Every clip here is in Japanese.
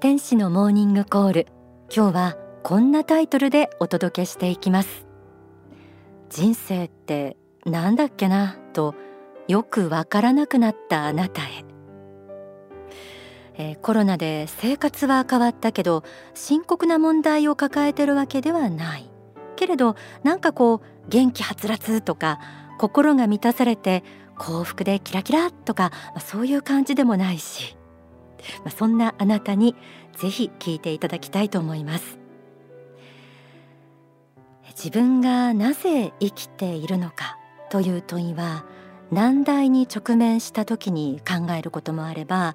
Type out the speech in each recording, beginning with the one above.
天使のモーニングコール。今日はこんなタイトルでお届けしていきます。人生ってなんだっけな？とよくわからなくなったあなたへ、えー、コロナで生活は変わったけど深刻な問題を抱えてるわけではない。けれどなんかこう元気はつらつとか心が満たされて幸福でキラキラとか、ま、そういう感じでもないし、まあ、そんなあなたにぜひ聞いていただきたいと思います。自分がなぜ生きているのかという問いは難題に直面した時に考えることもあれば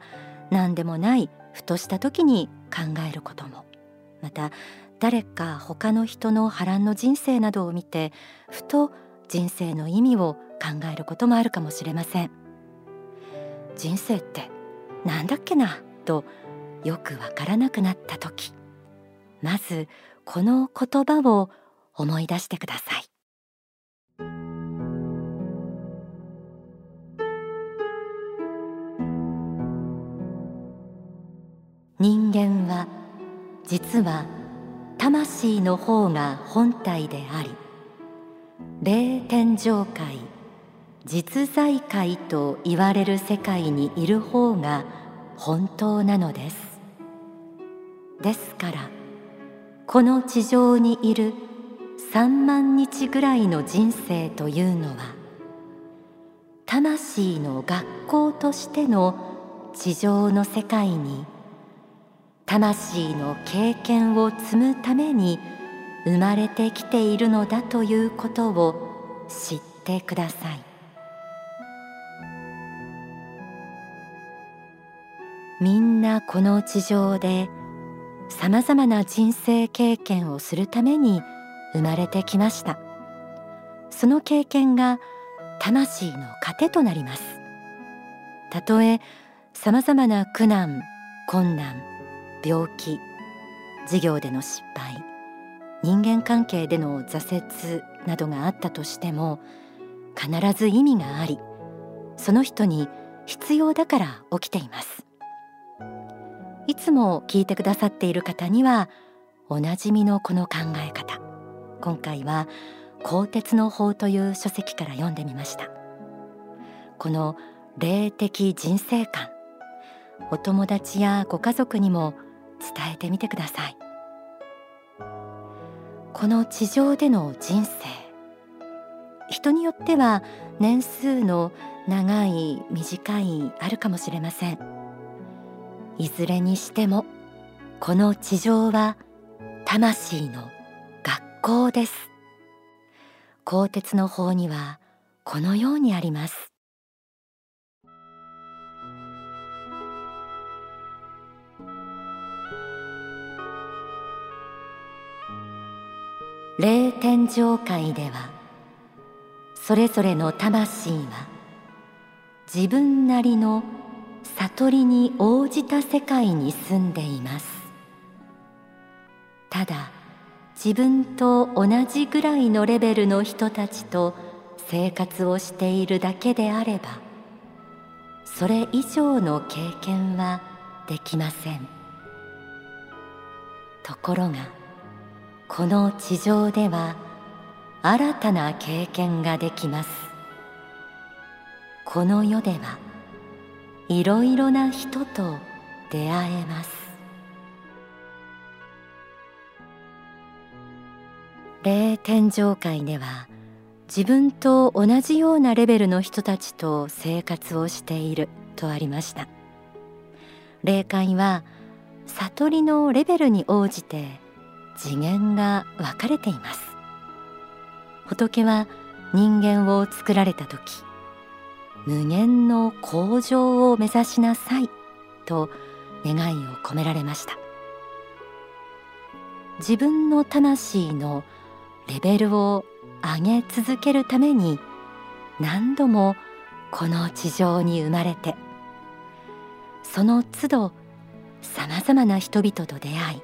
何でもないふとした時に考えることも。また誰か他の人の波乱の人生などを見てふと人生の意味を考えることもあるかもしれません。人生ってなんだっけなとよくわからなくなった時。まずこの言葉を思い出してください。人間は実は魂の方が本体であり霊天上界実在界と言われる世界にいる方が本当なのです。ですからこの地上にいる3万日ぐらいの人生というのは魂の学校としての地上の世界に魂の経験を積むために生まれてきているのだということを知ってください。みんなこの地上でさまざまな人生経験をするために生まれてきました。その経験が魂の糧となります。たとえさまざまな苦難困難病気事業での失敗人間関係での挫折などがあったとしても必ず意味がありその人に必要だから起きています。いつも聞いてくださっている方にはおなじみのこの考え方。今回は鋼鉄の法という書籍から読んでみました。この霊的人生観。お友達やご家族にも伝えてみてください。この地上での人生。人によっては年数の長い短いあるかもしれません。いずれにしてもこの地上は魂の学校です。鋼鉄の法にはこのようにあります。霊天上界ではそれぞれの魂は自分なりの悟りに応じた世界に住んでいます。ただ自分と同じぐらいのレベルの人たちと生活をしているだけであればそれ以上の経験はできません。ところがこの地上では新たな経験ができます。この世ではいろいろな人と出会えます。霊天上界では自分と同じようなレベルの人たちと生活をしているとありました。霊界は悟りのレベルに応じて次元が分かれています。仏は人間を作られた時無限の向上を目指しなさいと願いを込められました。自分の魂のレベルを上げ続けるために何度もこの地上に生まれてその都度さまざまな人々と出会い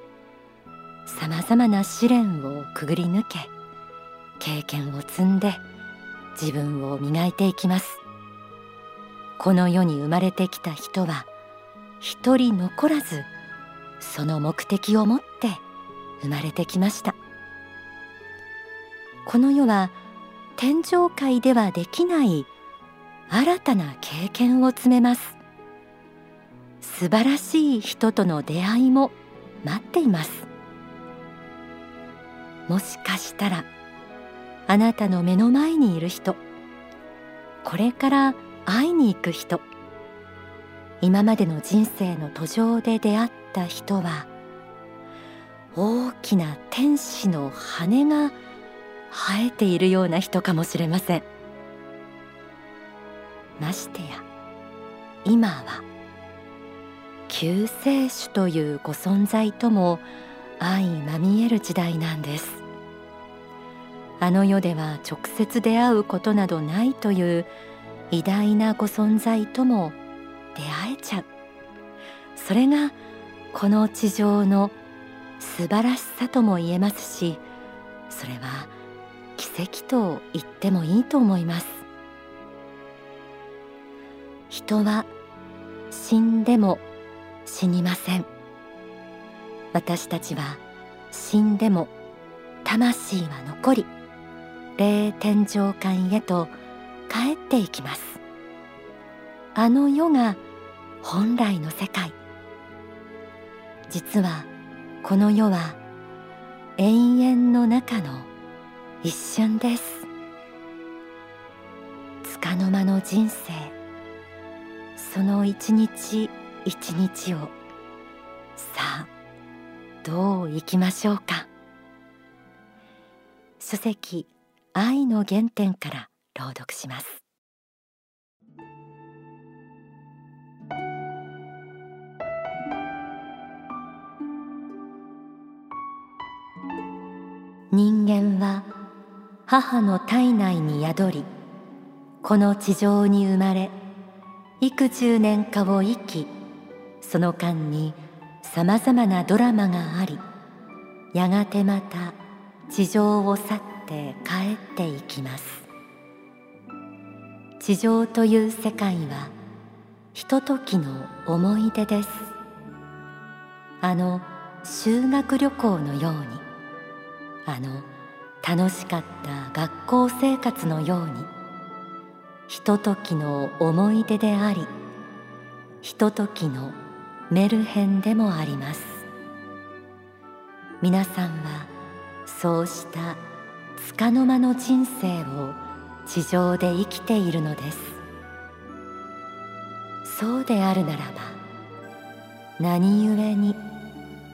さまざまな試練をくぐり抜け経験を積んで自分を磨いていきます。この世に生まれてきた人は一人残らずその目的を持って生まれてきました。この世は天上界ではできない新たな経験を詰めます。素晴らしい人との出会いも待っています。もしかしたらあなたの目の前にいる人これから会いに行く人。今までの人生の途上で出会った人は大きな天使の羽が生えているような人かもしれません。ましてや今は救世主というご存在とも相まみえる時代なんです。あの世では直接出会うことなどないという偉大なご存在とも出会えちゃう。それがこの地上の素晴らしさとも言えますしそれは奇跡と言ってもいいと思います。人は死んでも死にません。私たちは死んでも魂は残り霊天上界へと帰っていきます。あの世が本来の世界。実はこの世は永遠の中の一瞬です。束の間の人生その一日一日をさあどう生きましょうか。書籍愛の原点から朗読します。人間は母の体内に宿りこの地上に生まれ幾十年かを生きその間にさまざまなドラマがありやがてまた地上を去って帰っていきます。地上という世界はひとときの思い出です。あの修学旅行のようにあの楽しかった学校生活のようにひとときの思い出でありひとときのメルヘンでもあります。皆さんはそうした束の間の人生を地上で生きているのです。そうであるならば何故に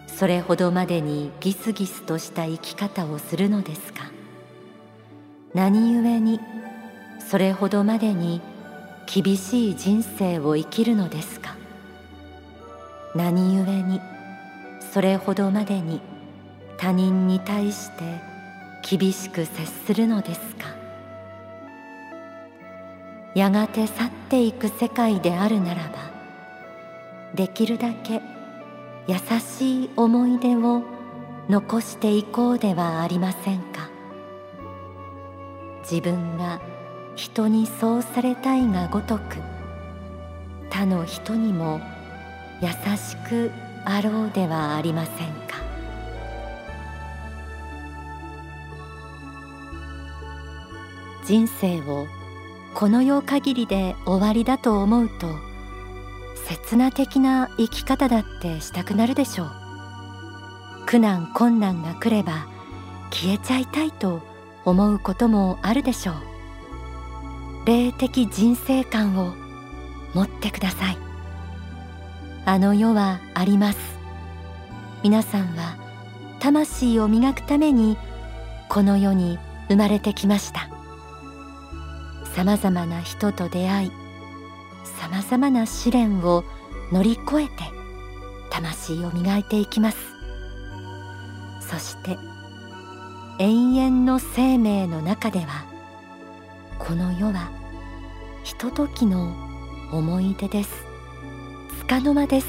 それほどまでにギスギスとした生き方をするのですか。何故にそれほどまでに厳しい人生を生きるのですか。何故にそれほどまでに他人に対して厳しく接するのですか。やがて去っていく世界であるならばできるだけ優しい思い出を残していこうではありませんか。自分が人にそうされたいがごとく他の人にも優しくあろうではありませんか。人生をこの世限りで終わりだと思うと刹那的な生き方だってしたくなるでしょう。苦難困難が来れば消えちゃいたいと思うこともあるでしょう。霊的人生観を持ってください。あの世はあります。皆さんは魂を磨くためにこの世に生まれてきました。さまざまな人と出会いさまざまな試練を乗り越えて魂を磨いていきます。そして永遠の生命の中ではこの世はひとときの思い出です。束の間です。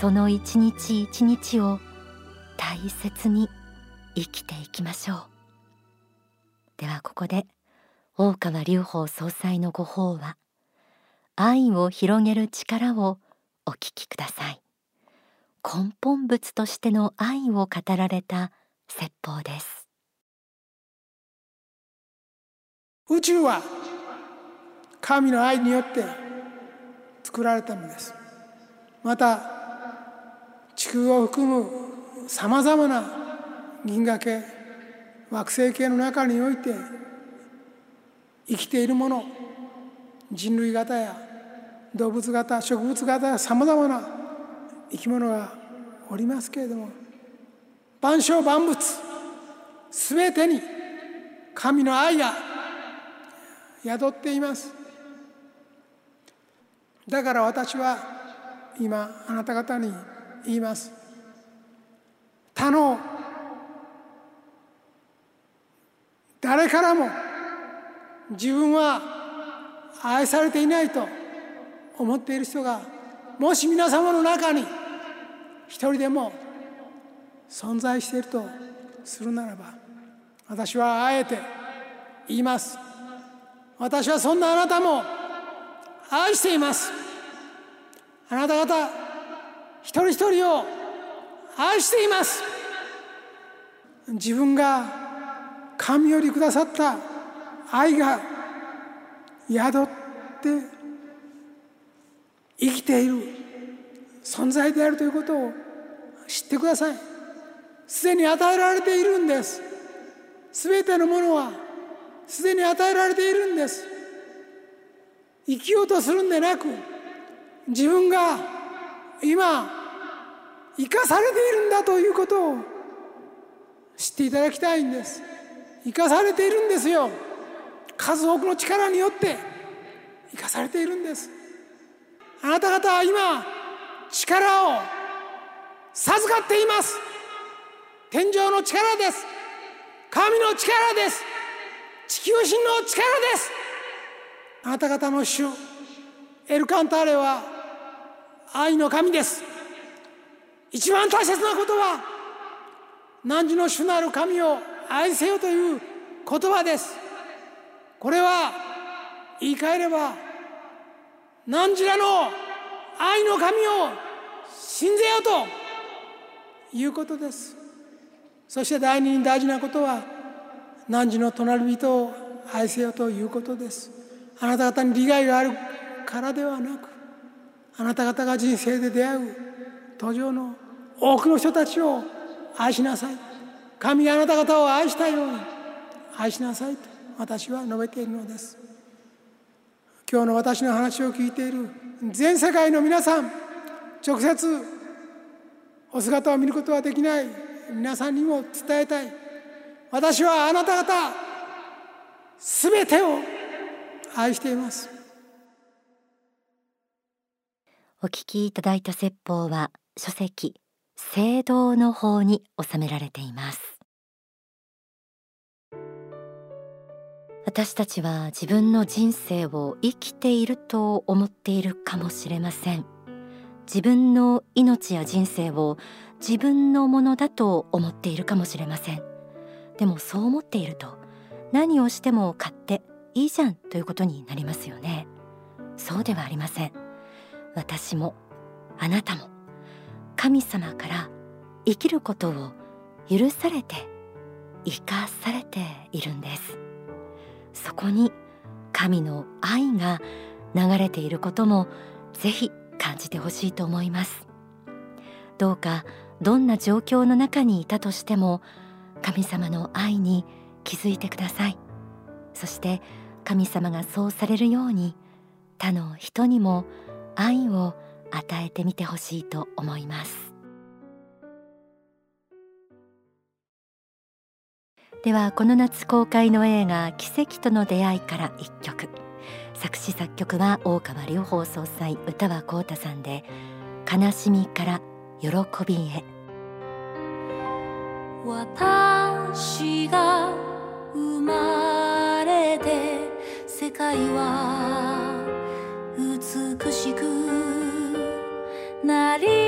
その一日一日を大切に生きていきましょう。ではここで大川隆法総裁のご法話愛を広げる力をお聞きください。根本物としての愛を語られた説法です。宇宙は神の愛によって作られたのです。また地球を含むさまざまな銀河系惑星系の中において生きているもの人類型や動物型植物型やさまざまな生き物がおりますけれども万象万物全てに神の愛が宿っています。だから私は今あなた方に言います。他の誰からも自分は愛されていないと思っている人がもし皆様の中に一人でも存在しているとするならば私はあえて言います。私はそんなあなたも愛しています。あなた方一人一人を愛しています。自分が神よりくださった愛が宿って生きている存在であるということを知ってください。すでに与えられているんです。すべてのものはすでに与えられているんです。生きようとするんでなく自分が今生かされているんだということを知っていただきたいんです。生かされているんですよ。数多くの力によって生かされているんです。あなた方は今力を授かっています。天井の力です。神の力です。地球人の力です。あなた方の主エルカンターレは愛の神です。一番大切なことは汝の主なる神を愛せよという言葉です。これは言い換えれば汝らの愛の神を信ぜようということです。そして第二に大事なことは汝の隣人を愛せよということです。あなた方に利害があるからではなくあなた方が人生で出会う途上の多くの人たちを愛しなさい。神があなた方を愛したように愛しなさいと。私は述べているのです。今日の私の話を聞いている全世界の皆さん直接お姿を見ることはできない。皆さんにも伝えたい。私はあなた方すべてを愛しています。お聞きいただいた説法は書籍聖堂の方に収められています。私たちは自分の人生を生きていると思っているかもしれません。自分の命や人生を自分のものだと思っているかもしれません。でもそう思っていると何をしても買っていいじゃんということになりますよね。そうではありません。私もあなたも神様から生きることを許されて生かされているんです。そこに神の愛が流れていることもぜひ感じてほしいと思います。どうかどんな状況の中にいたとしても神様の愛に気づいてください。そして神様がそうされるように他の人にも愛を与えてみてほしいと思います。ではこの夏公開の映画奇跡との出会いから一曲。作詞作曲は大川隆法総裁歌は浩太さんで悲しみから喜びへ。私が生まれて世界は美しくなり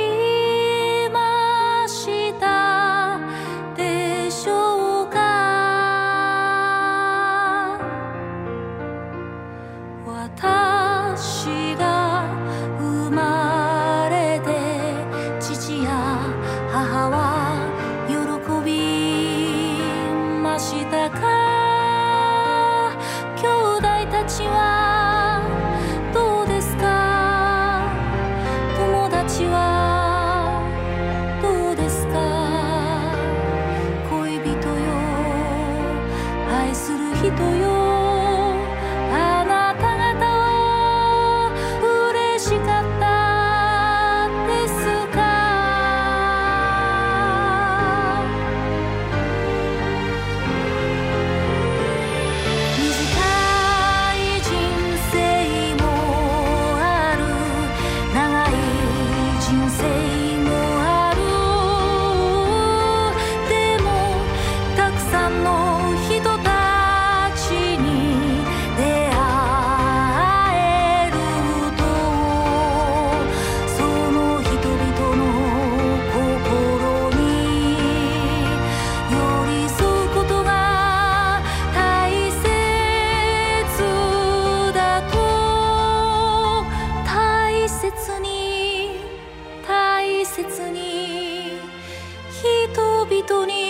人に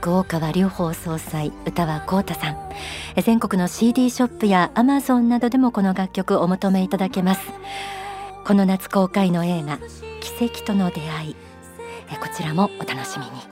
曲大川隆法総裁歌は浩太さん。全国の CD ショップやアマゾンなどでもこの楽曲お求めいただけます。この夏公開の映画奇跡との出会い。こちらもお楽しみに。